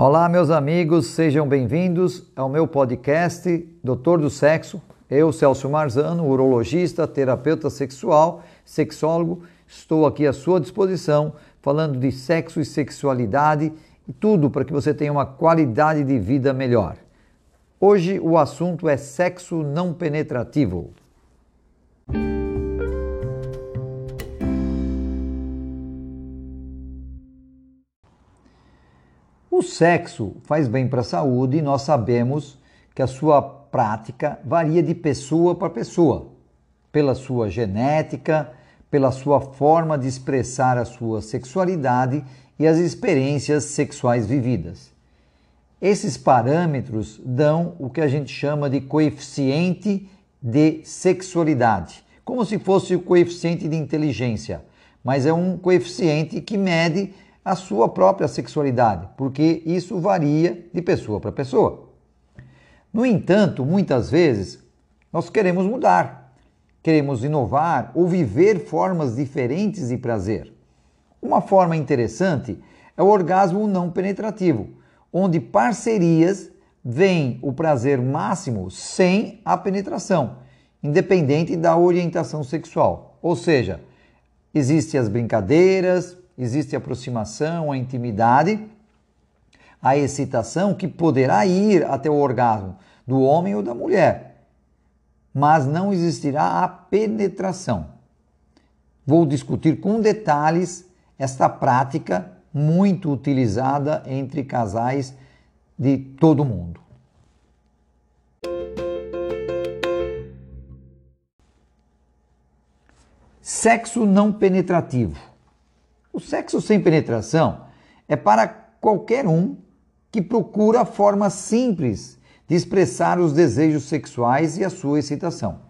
Olá, meus amigos, sejam bem-vindos ao meu podcast Doutor do Sexo. Eu, Celso Marzano, urologista, terapeuta sexual, sexólogo, estou aqui à sua disposição falando de sexo e sexualidade e tudo para que você tenha uma qualidade de vida melhor. Hoje o assunto é sexo não penetrativo. O sexo faz bem para a saúde e nós sabemos que a sua prática varia de pessoa para pessoa, pela sua genética, pela sua forma de expressar a sua sexualidade e as experiências sexuais vividas. Esses parâmetros dão o que a gente chama de coeficiente de sexualidade, como se fosse o coeficiente de inteligência, mas é um coeficiente que mede a sua própria sexualidade, porque isso varia de pessoa para pessoa. No entanto, muitas vezes nós queremos mudar, queremos inovar ou viver formas diferentes de prazer. Uma forma interessante é o orgasmo não penetrativo, onde parcerias veem o prazer máximo sem a penetração, independente da orientação sexual. Ou seja, existem as brincadeiras, existe aproximação, a intimidade, a excitação que poderá ir até o orgasmo do homem ou da mulher, mas não existirá a penetração. Vou discutir com detalhes esta prática muito utilizada entre casais de todo mundo. Sexo não penetrativo. O sexo sem penetração é para qualquer um que procura forma simples de expressar os desejos sexuais e a sua excitação.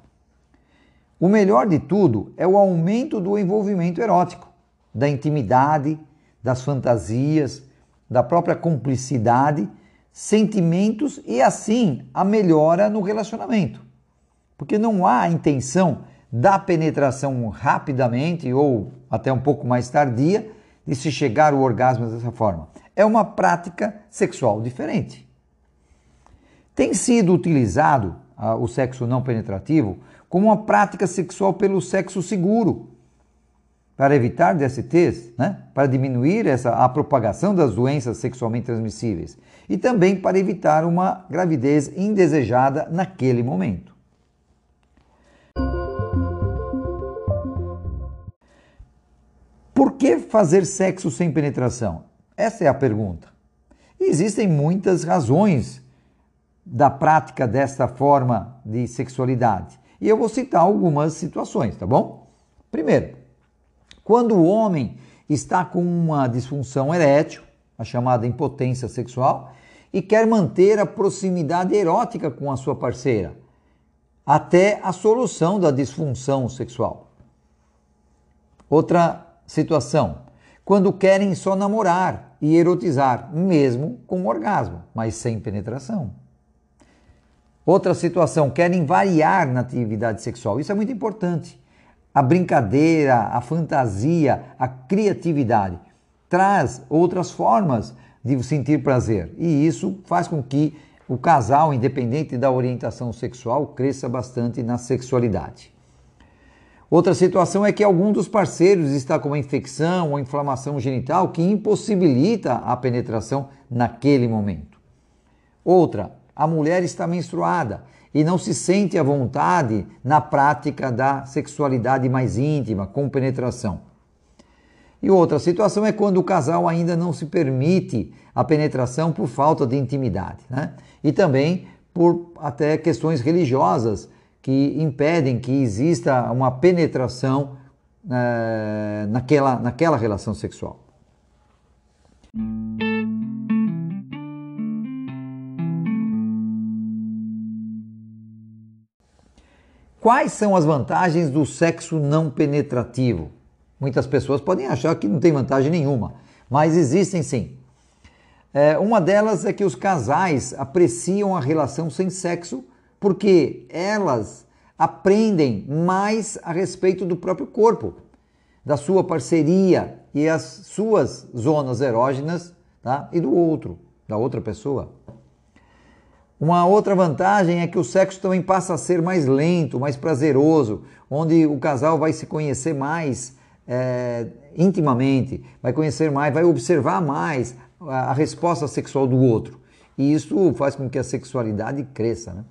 O melhor de tudo é o aumento do envolvimento erótico, da intimidade, das fantasias, da própria cumplicidade, sentimentos e assim a melhora no relacionamento. Porque não há intenção da penetração rapidamente ou até um pouco mais tardia de se chegar ao orgasmo dessa forma. É uma prática sexual diferente. Tem sido utilizado uh, o sexo não penetrativo como uma prática sexual pelo sexo seguro, para evitar DSTs, né? para diminuir essa, a propagação das doenças sexualmente transmissíveis e também para evitar uma gravidez indesejada naquele momento. Por que fazer sexo sem penetração? Essa é a pergunta. Existem muitas razões da prática desta forma de sexualidade. E eu vou citar algumas situações, tá bom? Primeiro, quando o homem está com uma disfunção erétil, a chamada impotência sexual, e quer manter a proximidade erótica com a sua parceira, até a solução da disfunção sexual. Outra situação. Quando querem só namorar e erotizar, mesmo com orgasmo, mas sem penetração. Outra situação, querem variar na atividade sexual. Isso é muito importante. A brincadeira, a fantasia, a criatividade traz outras formas de sentir prazer. E isso faz com que o casal, independente da orientação sexual, cresça bastante na sexualidade. Outra situação é que algum dos parceiros está com uma infecção ou inflamação genital que impossibilita a penetração naquele momento. Outra, a mulher está menstruada e não se sente à vontade na prática da sexualidade mais íntima, com penetração. E outra situação é quando o casal ainda não se permite a penetração por falta de intimidade, né? E também por até questões religiosas que impedem que exista uma penetração é, naquela, naquela relação sexual. Quais são as vantagens do sexo não penetrativo? Muitas pessoas podem achar que não tem vantagem nenhuma, mas existem sim. É, uma delas é que os casais apreciam a relação sem sexo porque elas aprendem mais a respeito do próprio corpo, da sua parceria e as suas zonas erógenas tá? e do outro. da outra pessoa. Uma outra vantagem é que o sexo também passa a ser mais lento, mais prazeroso, onde o casal vai se conhecer mais é, intimamente, vai conhecer mais, vai observar mais a, a, resposta sexual do outro. E isso faz com que a sexualidade cresça. Né?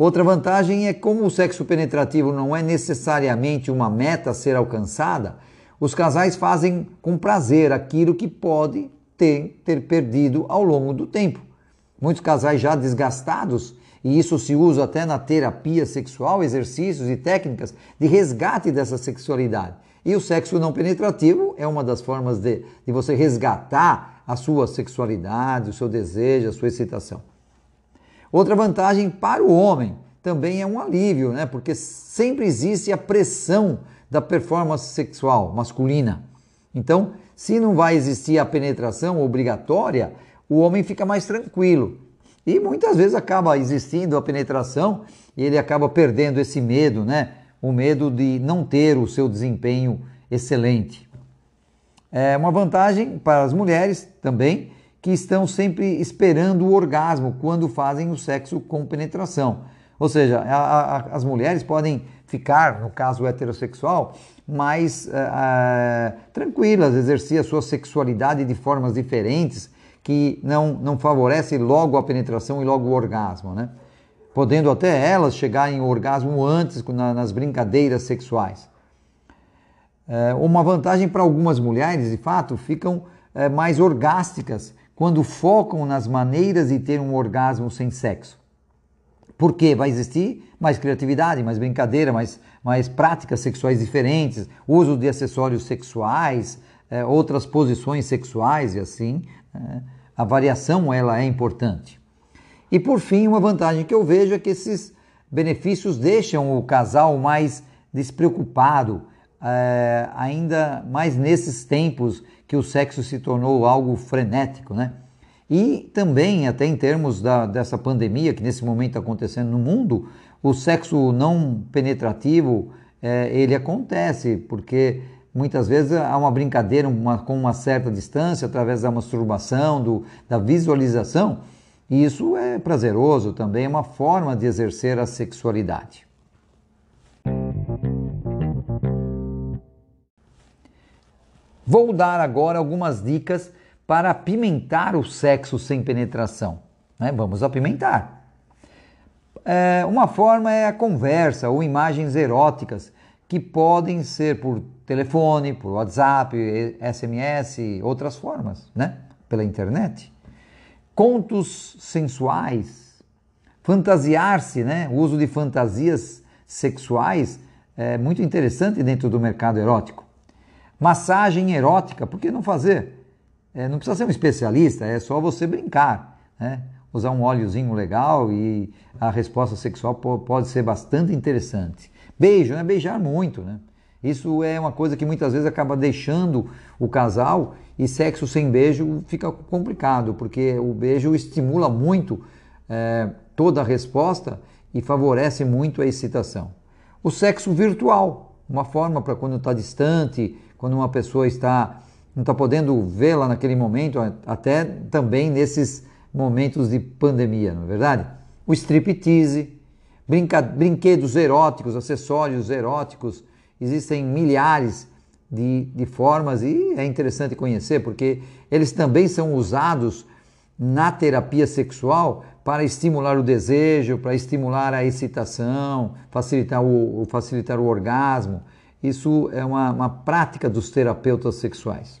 Outra vantagem é como o sexo penetrativo não é necessariamente uma meta a ser alcançada, os casais fazem com prazer aquilo que pode ter, ter perdido ao longo do tempo. Muitos casais já desgastados, e isso se usa até na terapia sexual, exercícios e técnicas de resgate dessa sexualidade. E o sexo não penetrativo é uma das formas de, de você resgatar a sua sexualidade, o seu desejo, a sua excitação. Outra vantagem para o homem também é um alívio, né? Porque sempre existe a pressão da performance sexual masculina. Então, se não vai existir a penetração obrigatória, o homem fica mais tranquilo. E muitas vezes acaba existindo a penetração e ele acaba perdendo esse medo, né? O medo de não ter o seu desempenho excelente. É uma vantagem para as mulheres também, que estão sempre esperando o orgasmo quando fazem o sexo com penetração. Ou seja, a, a, as mulheres podem ficar, no caso heterossexual, mais uh, tranquilas, exercer a sua sexualidade de formas diferentes que não, não favorece logo a penetração e logo o orgasmo, né? Podendo até elas chegarem ao orgasmo antes nas brincadeiras sexuais. É, uma vantagem para algumas mulheres, de fato, ficam é, mais orgásticas quando focam nas maneiras de ter um orgasmo sem sexo. Porque vai existir mais criatividade, mais brincadeira, mais, mais práticas sexuais diferentes, uso de acessórios sexuais, é, outras posições sexuais e assim. Né? A variação ela é importante. E por fim, uma vantagem que eu vejo é que esses benefícios deixam o casal mais despreocupado, é, ainda mais nesses tempos que o sexo se tornou algo frenético, né? E também, até em termos da, dessa pandemia que nesse momento está acontecendo no mundo, o sexo não penetrativo, é, ele acontece, porque Muitas vezes há uma brincadeira uma, com uma certa distância, através da masturbação, do, da visualização, e isso é prazeroso também, é uma forma de exercer a sexualidade. Vou dar agora algumas dicas para apimentar o sexo sem penetração. Né? Vamos apimentar. É, uma forma é a conversa ou imagens eróticas que podem ser por telefone, por WhatsApp, SMS, outras formas, né? Pela internet. Contos sensuais, fantasiar-se, né? O uso de fantasias sexuais é muito interessante dentro do mercado erótico. Massagem erótica, por que não fazer? É, não precisa ser um especialista, é só você brincar, né? Usar um óleozinho legal e a resposta sexual pode ser bastante interessante. Beijo, né? Beijar muito, né? Isso é uma coisa que muitas vezes acaba deixando o casal e sexo sem beijo fica complicado, porque o beijo estimula muito é, toda a resposta e favorece muito a excitação. O sexo virtual, uma forma para quando está distante, quando uma pessoa está não está podendo vê-la naquele momento, até também nesses momentos de pandemia, não é verdade? O striptease, brinquedos eróticos, acessórios eróticos, existem milhares de, de formas e é interessante conhecer porque eles também são usados na terapia sexual para estimular o desejo, para estimular a excitação, facilitar o, facilitar o orgasmo. Isso é uma, uma prática dos terapeutas sexuais.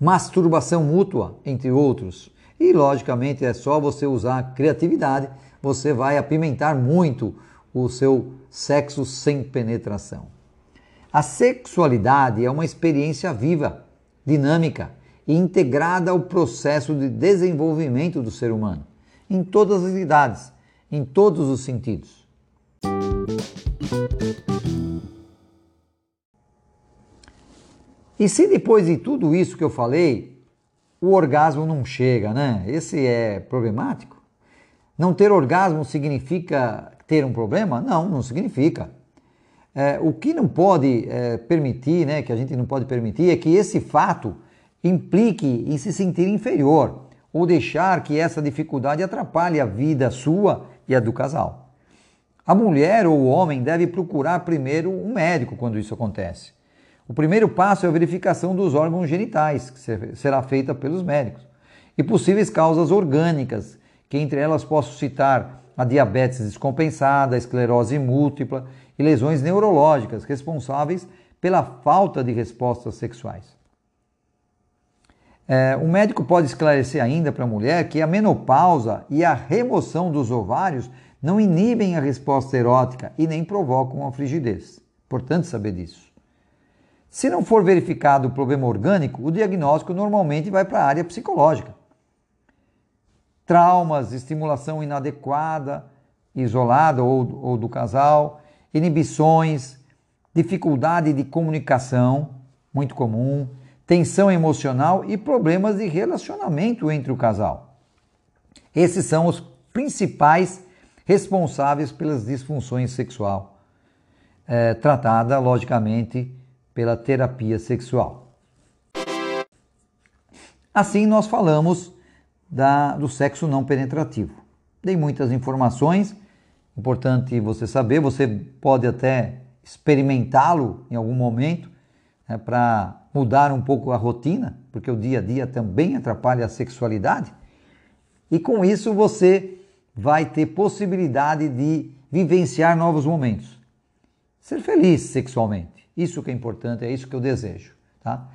Masturbação mútua, entre outros. E, logicamente, é só você usar a criatividade, você vai apimentar muito o seu sexo sem penetração. A sexualidade é uma experiência viva, dinâmica e integrada ao processo de desenvolvimento do ser humano, em todas as idades, em todos os sentidos. E se depois de tudo isso que eu falei, o orgasmo não chega, né? Esse é problemático. Não ter orgasmo significa ter um problema? Não, não significa. É, o que não pode é, permitir, né, que a gente não pode permitir, é que esse fato implique em se sentir inferior. ou deixar que essa dificuldade atrapalhe a vida sua e a do casal. A mulher ou o homem deve procurar primeiro um médico quando isso acontece. O primeiro passo é a verificação dos órgãos genitais, que será feita pelos médicos, e possíveis causas orgânicas, que entre elas posso citar a diabetes descompensada, a esclerose múltipla e lesões neurológicas responsáveis pela falta de respostas sexuais. É, o médico pode esclarecer ainda para a mulher que a menopausa e a remoção dos ovários não inibem a resposta erótica e nem provocam a frigidez. Importante saber disso. Se não for verificado o problema orgânico, o diagnóstico normalmente vai para a área psicológica. Traumas, estimulação inadequada, isolada ou, ou do casal, inibições, dificuldade de comunicação, muito comum, tensão emocional e problemas de relacionamento entre o casal. Esses são os principais responsáveis pelas disfunções sexual, é, tratada logicamente pela terapia sexual. Assim, nós falamos da, do sexo não penetrativo. Dei muitas informações, importante você saber, você pode até experimentá-lo em algum momento né, para mudar um pouco a rotina, porque o dia a dia também atrapalha a sexualidade. E com isso você vai ter possibilidade de vivenciar novos momentos. Ser feliz sexualmente. Isso que é importante, é isso que eu desejo. Tá?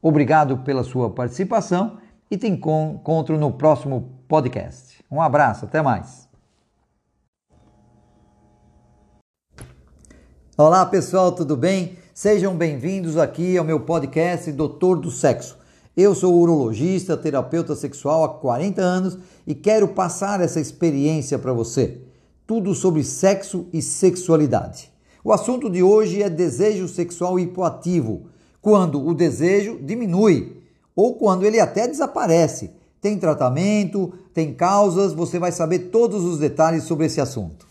Obrigado pela sua participação e te encontro no próximo podcast. Um abraço, até mais. Olá pessoal, tudo bem? Sejam bem-vindos aqui ao meu podcast Doutor do Sexo. Eu sou urologista, terapeuta sexual há 40 anos e quero passar essa experiência para você. Tudo sobre sexo e sexualidade. O assunto de hoje é desejo sexual hipoativo, quando o desejo diminui ou quando ele até desaparece. Tem tratamento, tem causas, você vai saber todos os detalhes sobre esse assunto.